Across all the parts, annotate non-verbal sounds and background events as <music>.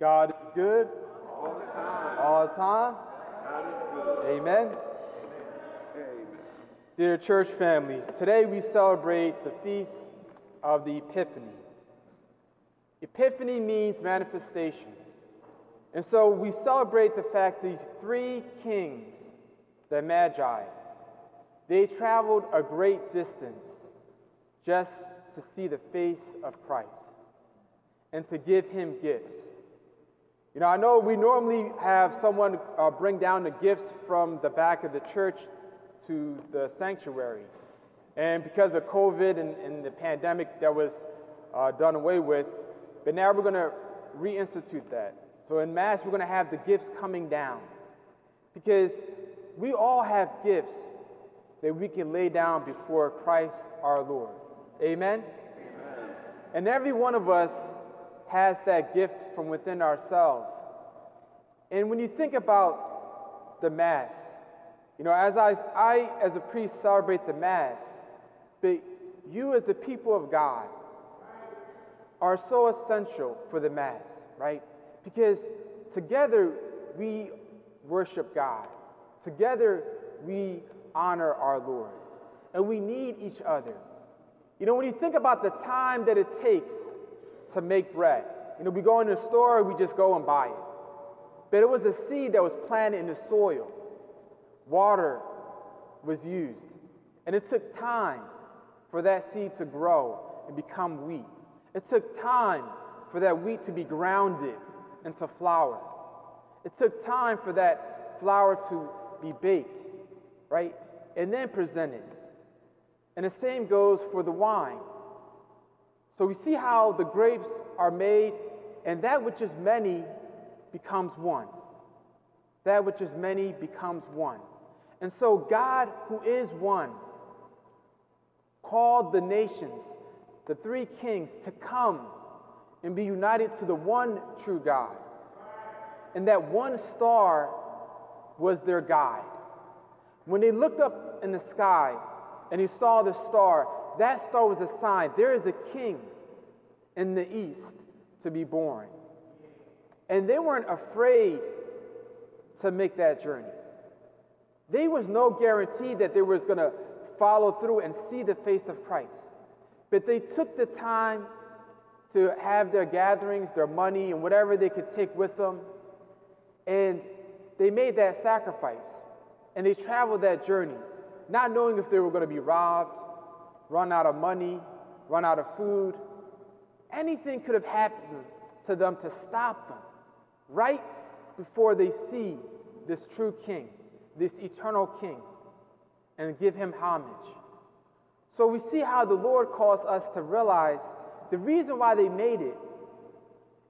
God is good all the time. all the time. God is good. Amen. Amen. Dear church family, today we celebrate the feast of the Epiphany. Epiphany means manifestation. And so we celebrate the fact these three kings, the Magi, they traveled a great distance just to see the face of Christ and to give him gifts. You know, I know we normally have someone uh, bring down the gifts from the back of the church to the sanctuary. And because of COVID and, and the pandemic, that was uh, done away with. But now we're going to reinstitute that. So in Mass, we're going to have the gifts coming down. Because we all have gifts that we can lay down before Christ our Lord. Amen? Amen. And every one of us has that gift from within ourselves. And when you think about the Mass, you know, as I, I as a priest celebrate the Mass, but you as the people of God are so essential for the Mass, right? Because together we worship God. Together we honor our Lord. And we need each other. You know, when you think about the time that it takes to make bread, you know, we go in the store, we just go and buy it. But it was a seed that was planted in the soil. Water was used. And it took time for that seed to grow and become wheat. It took time for that wheat to be grounded into flour. It took time for that flour to be baked, right? And then presented. And the same goes for the wine. So we see how the grapes are made, and that which is many becomes one. That which is many becomes one. And so God, who is one, called the nations, the three kings, to come and be united to the one true God. And that one star was their guide. When they looked up in the sky and he saw the star, that star was a sign there is a king in the east to be born. And they weren't afraid to make that journey. There was no guarantee that they was going to follow through and see the face of Christ. But they took the time to have their gatherings, their money, and whatever they could take with them. And they made that sacrifice. And they traveled that journey, not knowing if they were going to be robbed, run out of money, run out of food. Anything could have happened to them to stop them right before they see this true king, this eternal king, and give him homage. So we see how the Lord calls us to realize the reason why they made it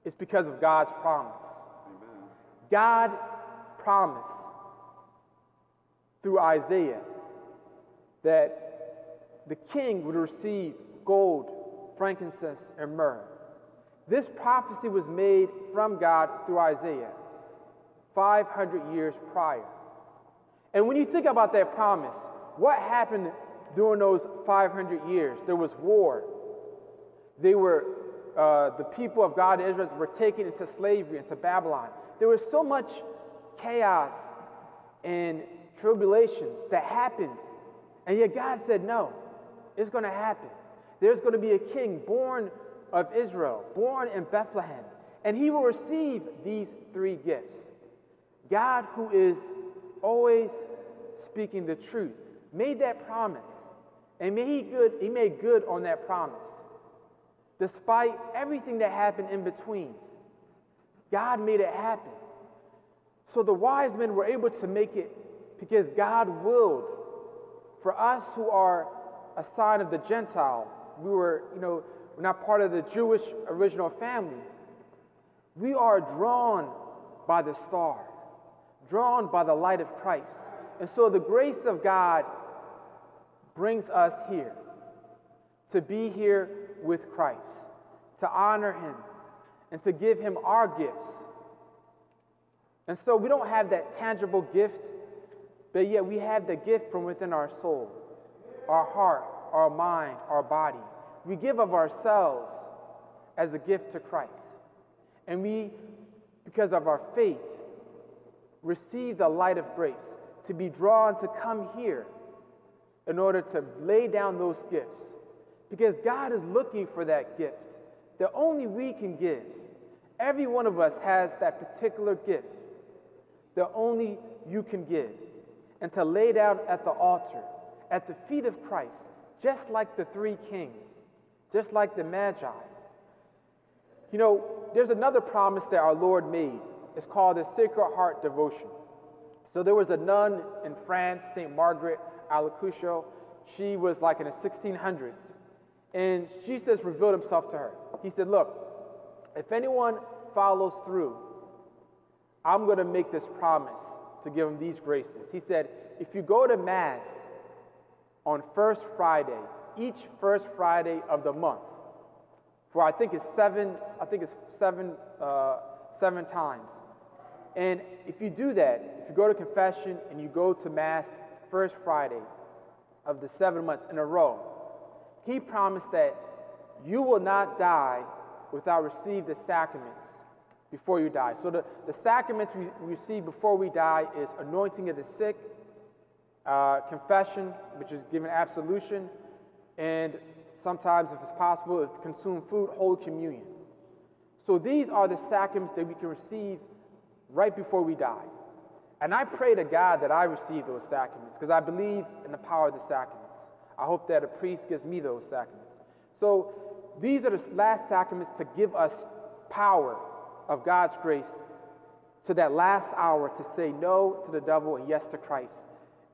is because of God's promise. Amen. God promised through Isaiah that the king would receive gold, frankincense, and myrrh. This prophecy was made from God through Isaiah 500 years prior. And when you think about that promise, what happened during those 500 years? There was war. They were, uh, the people of God, Israel, were taken into slavery, into Babylon. There was so much chaos and tribulations that happened. And yet God said, no, it's going to happen. There's going to be a king born of Israel, born in Bethlehem, and he will receive these three gifts. God, who is always speaking the truth, made that promise, and made he, good, he made good on that promise. Despite everything that happened in between, God made it happen. So the wise men were able to make it because God willed for us who are a sign of the Gentile. We were, you know, we're not part of the Jewish original family. We are drawn by the star, drawn by the light of Christ. And so the grace of God brings us here to be here with Christ, to honor him, and to give him our gifts. And so we don't have that tangible gift, but yet we have the gift from within our soul, our heart, our mind, our body. We give of ourselves as a gift to Christ. And we because of our faith, receive the light of grace, to be drawn to come here in order to lay down those gifts. Because God is looking for that gift that only we can give. Every one of us has that particular gift that only you can give. And to lay down at the altar, at the feet of Christ, just like the three kings, just like the Magi. You know, there's another promise that our Lord made. It's called the Sacred Heart Devotion. So there was a nun in France, St. Margaret Alacoque. She was like in the 1600s. And Jesus revealed himself to her. He said, Look, if anyone follows through, I'm going to make this promise to give them these graces. He said, If you go to Mass on First Friday, each first Friday of the month, for I think it's seven, I think it's seven, uh, seven times. And if you do that, if you go to confession and you go to Mass first Friday of the seven months in a row, he promised that you will not die without receiving the sacraments before you die. So the, the sacraments we receive before we die is anointing of the sick, uh, confession, which is given absolution, and sometimes, if it's possible, consume food, Holy Communion. So these are the sacraments that we can receive right before we die. And I pray to God that I receive those sacraments because I believe in the power of the sacraments. I hope that a priest gives me those sacraments. So these are the last sacraments to give us power of God's grace to that last hour to say no to the devil and yes to Christ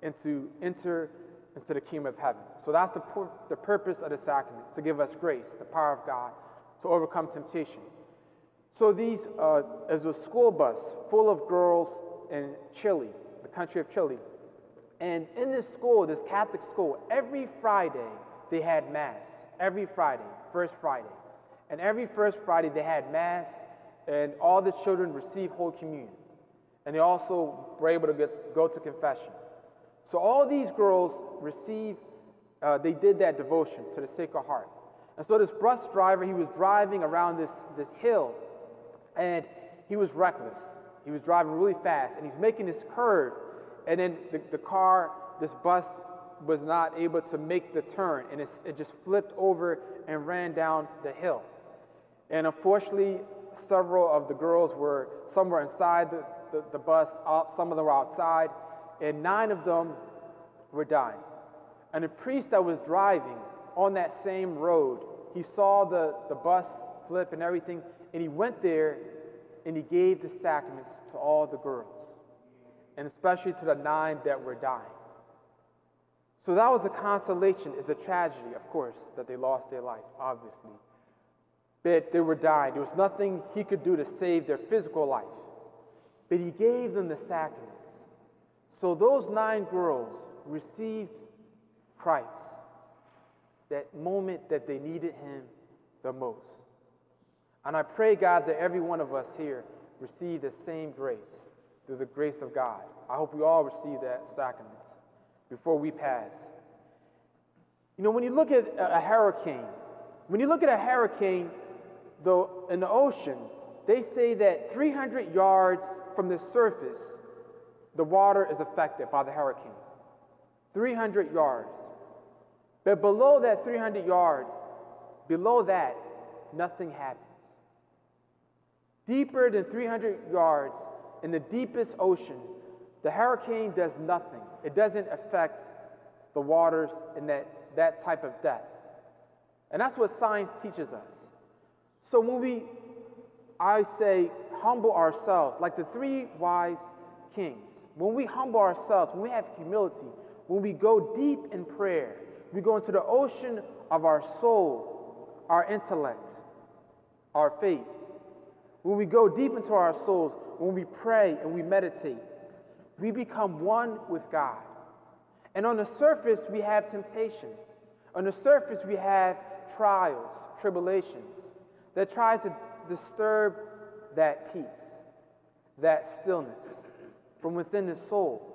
and to enter into the kingdom of heaven. So that's the, pur- the purpose of the sacraments, to give us grace, the power of God, to overcome temptation. So these, uh, as a school bus full of girls in Chile, the country of Chile. And in this school, this Catholic school, every Friday they had Mass. Every Friday, first Friday. And every first Friday they had Mass, and all the children received Holy Communion. And they also were able to get, go to confession. So all these girls received, uh, they did that devotion to the Sacred Heart. And so this bus driver, he was driving around this, this hill, and he was reckless. He was driving really fast, and he's making this curve, and then the, the car, this bus, was not able to make the turn, and it just flipped over and ran down the hill. And unfortunately, several of the girls were, some were inside the, the, the bus, some of them were outside, and nine of them were dying. And the priest that was driving on that same road, he saw the, the bus flip and everything, and he went there and he gave the sacraments to all the girls, and especially to the nine that were dying. So that was a consolation. It's a tragedy, of course, that they lost their life, obviously. But they were dying. There was nothing he could do to save their physical life. But he gave them the sacraments. So those nine girls received Christ that moment that they needed him the most. And I pray, God, that every one of us here receive the same grace through the grace of God. I hope we all receive that sacrament before we pass. You know, when you look at a hurricane, when you look at a hurricane though, in the ocean, they say that 300 yards from the surface, the water is affected by the hurricane. 300 yards. But below that 300 yards, below that, nothing happens. Deeper than 300 yards in the deepest ocean, the hurricane does nothing. It doesn't affect the waters in that, that type of depth. And that's what science teaches us. So when we, I say, humble ourselves, like the three wise kings, when we humble ourselves, when we have humility, when we go deep in prayer, we go into the ocean of our soul, our intellect, our faith. When we go deep into our souls, when we pray and we meditate, we become one with God. And on the surface, we have temptation. On the surface, we have trials, tribulations that tries to disturb that peace, that stillness from within the soul.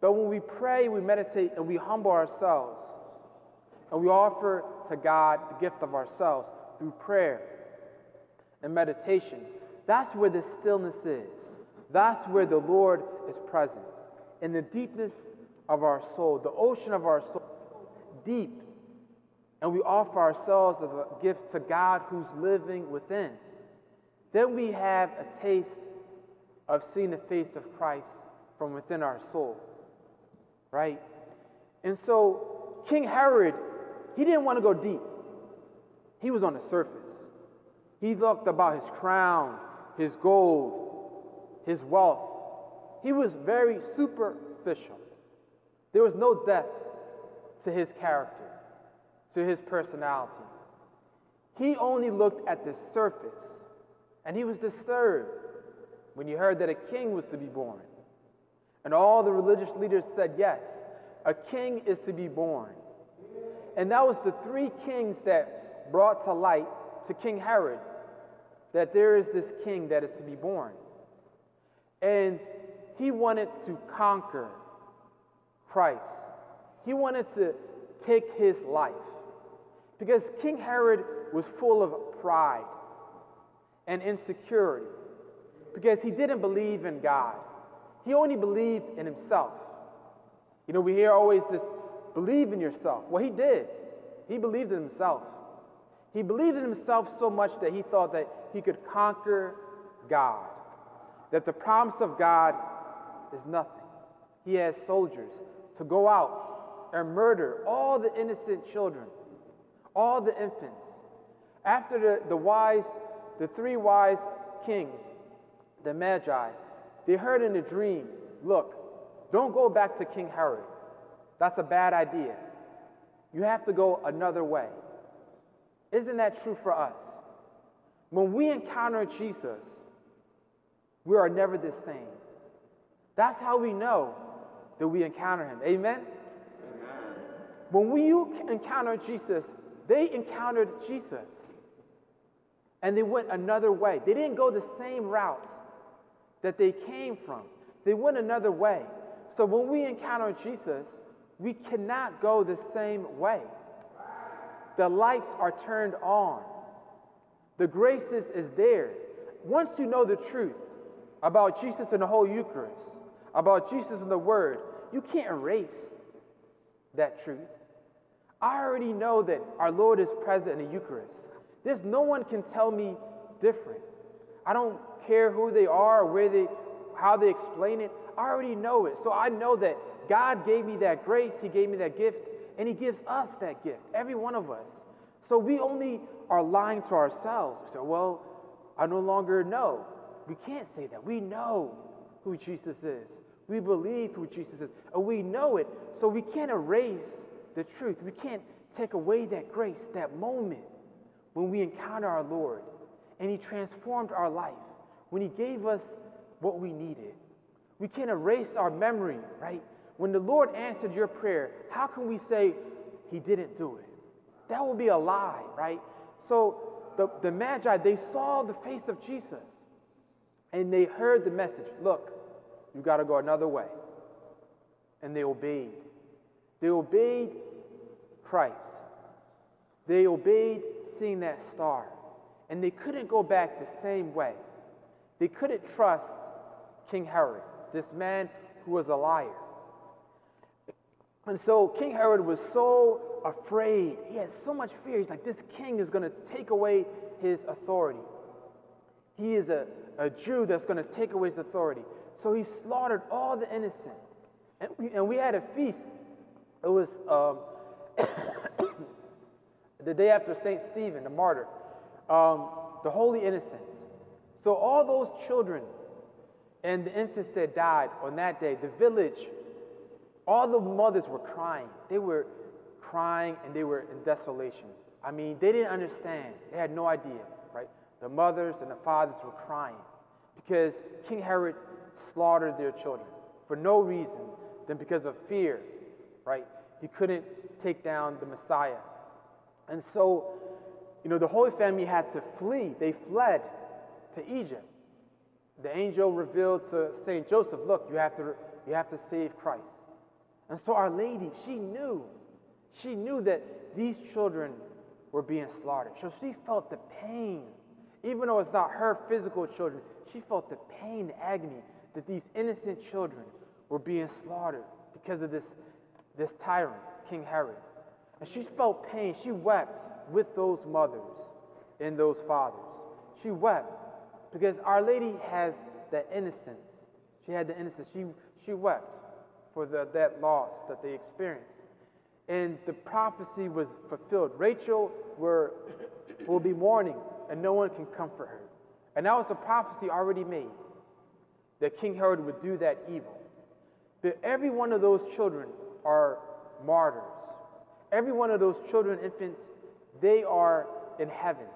But when we pray, we meditate, and we humble ourselves, and we offer to God the gift of ourselves through prayer and meditation, That's where the stillness is. That's where the Lord is present. In the deepness of our soul, the ocean of our soul, deep. And we offer ourselves as a gift to God who's living within. Then we have a taste of seeing the face of Christ from within our soul. Right? And so King Herod, he didn't want to go deep. He was on the surface. He looked about his crown, his gold, his wealth. He was very superficial. There was no depth to his character, to his personality. He only looked at the surface, and he was disturbed when he heard that a king was to be born. And all the religious leaders said, Yes, a king is to be born. And that was the three kings that brought to light to King Herod that there is this king that is to be born. And he wanted to conquer Christ. He wanted to take his life. Because King Herod was full of pride and insecurity. Because he didn't believe in God, he only believed in himself. You know, we hear always this believe in yourself. Well, he did. He believed in himself. He believed in himself so much that he thought that he could conquer God, that the promise of God is nothing. He has soldiers to go out and murder all the innocent children, all the infants. After the, the wise, the three wise kings, the Magi, they heard in a dream, look, don't go back to King Herod. That's a bad idea. You have to go another way. Isn't that true for us? When we encounter Jesus, we are never the same. That's how we know that we encounter him. Amen? Amen. When we encounter Jesus, they encountered Jesus. And they went another way. They didn't go the same route that they came from. They went another way. So when we encounter Jesus, we cannot go the same way. The lights are turned on. The graces is there. Once you know the truth about Jesus and the whole Eucharist, about Jesus and the Word, you can't erase that truth. I already know that our Lord is present in the Eucharist. There's no one can tell me different. I don't care who they are where they how they explain it. I already know it. So I know that God gave me that grace, He gave me that gift, and He gives us that gift, every one of us. So we only are lying to ourselves. We say, well, I no longer know. We can't say that. We know who Jesus is. We believe who Jesus is. And we know it. So we can't erase the truth. We can't take away that grace, that moment when we encounter our Lord and He transformed our life, when He gave us what we needed. We can't erase our memory, right? When the Lord answered your prayer, how can we say He didn't do it? That would be a lie, right? So the, the Magi, they saw the face of Jesus and they heard the message look, you got to go another way. And they obeyed. They obeyed Christ. They obeyed seeing that star. And they couldn't go back the same way. They couldn't trust King Herod, this man who was a liar. And so King Herod was so afraid. He had so much fear. He's like, this king is going to take away his authority. He is a, a Jew that's going to take away his authority. So he slaughtered all the innocent. And we, and we had a feast. It was um, <coughs> the day after St. Stephen, the martyr, um, the holy innocents. So all those children and the infants that died on that day, the village, all the mothers were crying. They were crying and they were in desolation. I mean, they didn't understand. They had no idea, right? The mothers and the fathers were crying because King Herod slaughtered their children for no reason than because of fear, right? He couldn't take down the Messiah. And so, you know, the Holy Family had to flee. They fled to Egypt. The angel revealed to St. Joseph, look, you have to, you have to save Christ. And so Our Lady, she knew she knew that these children were being slaughtered. So she felt the pain Even though it's not her physical children, she felt the pain, the agony that these innocent children were being slaughtered because of this, this tyrant, King Herod. And she felt pain. She wept with those mothers and those fathers. She wept because Our Lady has that innocence. She had the innocence. She, she wept for the, that loss that they experienced. And the prophecy was fulfilled. Rachel were, will be mourning, and no one can comfort her. And that was a prophecy already made that King Herod would do that evil. But every one of those children are martyrs. Every one of those children, infants, they are in heaven.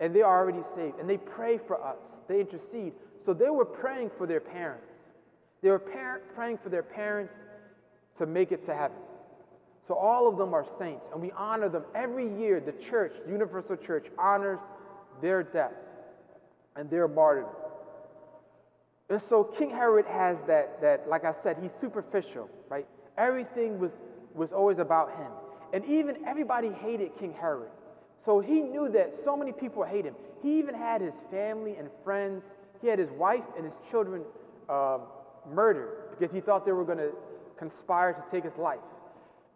And they are already saved. And they pray for us, they intercede. So they were praying for their parents. They were par- praying for their parents to make it to heaven. So all of them are saints, and we honor them every year. The church, the Universal Church, honors their death and their martyrdom. And so King Herod has that, that, like I said, he's superficial, right? Everything was, was always about him. And even everybody hated King Herod. So he knew that so many people hate him. He even had his family and friends, he had his wife and his children um, murdered because he thought they were going to conspire to take his life.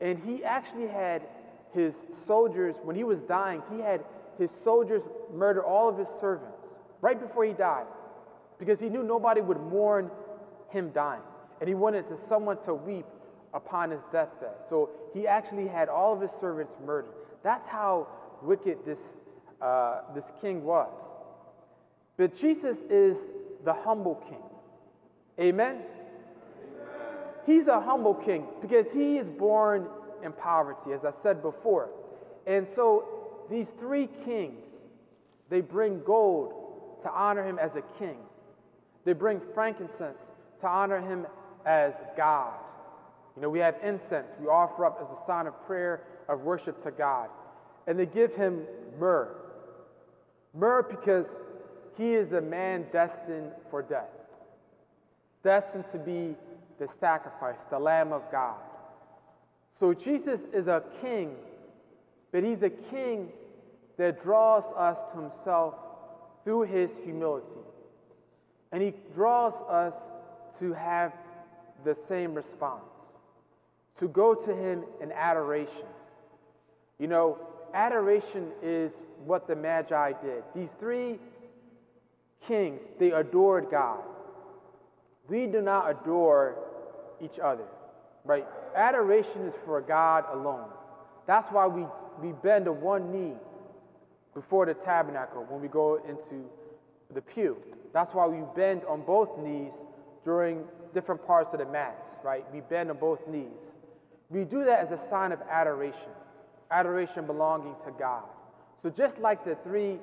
And he actually had his soldiers, when he was dying, he had his soldiers murder all of his servants right before he died because he knew nobody would mourn him dying. And he wanted to, someone to weep upon his deathbed. So he actually had all of his servants murdered. That's how wicked this, uh, this king was. But Jesus is the humble king. Amen? Amen? He's a humble king because he is born in poverty, as I said before. And so these three kings, they bring gold to honor him as a king. They bring frankincense to honor him as God. You know, we have incense we offer up as a sign of prayer, of worship to God. And they give him myrrh. Myrrh because he is a man destined for death, destined to be the sacrifice, the Lamb of God. So Jesus is a king, but he's a king that draws us to himself through his humility. And he draws us to have the same response, to go to him in adoration. You know, adoration is what the Magi did. These three kings, they adored God. We do not adore each other, right? Adoration is for God alone. That's why we, we bend to one knee before the tabernacle when we go into the pew. That's why we bend on both knees during different parts of the Mass, right? We bend on both knees. We do that as a sign of adoration, adoration belonging to God. So just like the three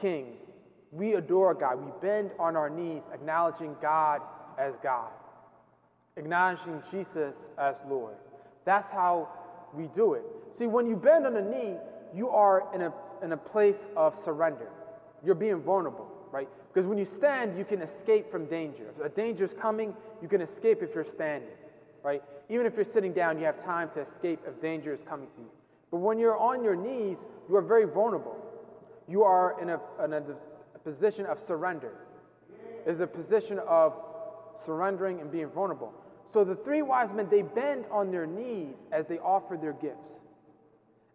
kings, we adore God. We bend on our knees, acknowledging God as God, acknowledging Jesus as Lord. That's how we do it. See, when you bend on the knee, you are in a, in a place of surrender. You're being vulnerable, right? Because when you stand, you can escape from danger. If a danger is coming, you can escape if you're standing, right? Even if you're sitting down, you have time to escape if danger is coming to you. But when you're on your knees, you are very vulnerable. You are in a, in a, a position of surrender. It's a position of surrendering and being vulnerable. So the three wise men, they bend on their knees as they offer their gifts,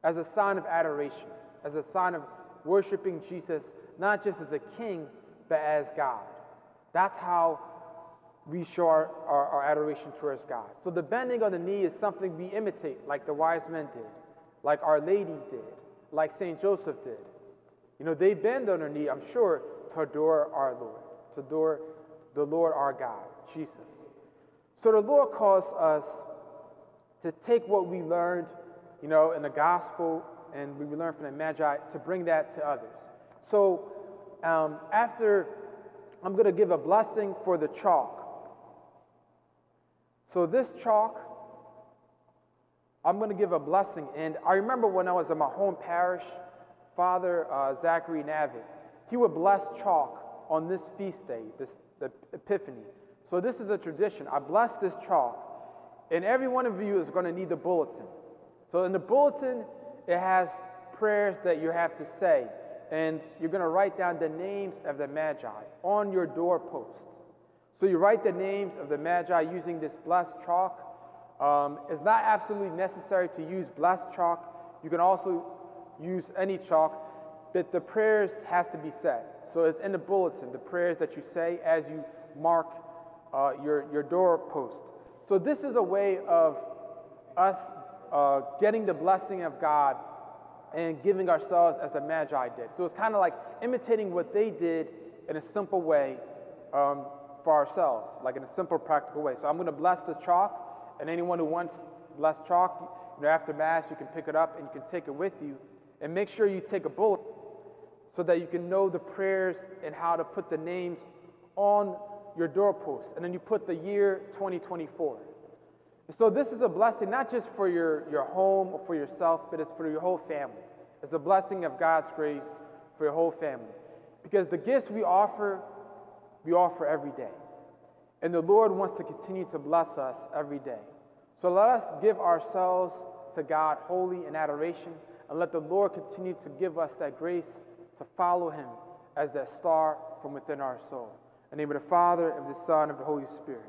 as a sign of adoration, as a sign of worshiping Jesus, not just as a king, but as God. That's how we show our, our, our, adoration towards God. So the bending on the knee is something we imitate, like the wise men did, like Our Lady did, like St. Joseph did. You know, they bend on their knee, I'm sure, to adore our Lord, to adore the Lord our God, Jesus. So the Lord calls us to take what we learned, you know, in the gospel and we learned from the Magi to bring that to others. So um, after, I'm going to give a blessing for the chalk. So this chalk, I'm going to give a blessing. And I remember when I was in my home parish, Father uh, Zachary Navitt, he would bless chalk on this feast day, this the Epiphany. So this is a tradition. I bless this chalk, and every one of you is going to need the bulletin. So in the bulletin, it has prayers that you have to say. and you're going to write down the names of the Magi on your doorpost. So you write the names of the Magi using this blessed chalk. Um, it's not absolutely necessary to use blessed chalk. You can also use any chalk, but the prayers has to be said. So it's in the bulletin, the prayers that you say as you mark uh, your, your doorpost. So this is a way of us uh, getting the blessing of God and giving ourselves as the Magi did. So it's kind of like imitating what they did in a simple way um, for ourselves, like in a simple, practical way. So I'm going to bless the chalk, and anyone who wants less chalk, you know, after Mass, you can pick it up and you can take it with you. And make sure you take a bullet so that you can know the prayers and how to put the names on your doorpost. And then you put the year 2024. So this is a blessing not just for your, your home or for yourself, but it's for your whole family. It's a blessing of God's grace for your whole family. Because the gifts we offer, we offer every day. And the Lord wants to continue to bless us every day. So let us give ourselves to God wholly in adoration and let the Lord continue to give us that grace to follow him as that star from within our soul. In the name of the Father, of the Son, of the Holy Spirit.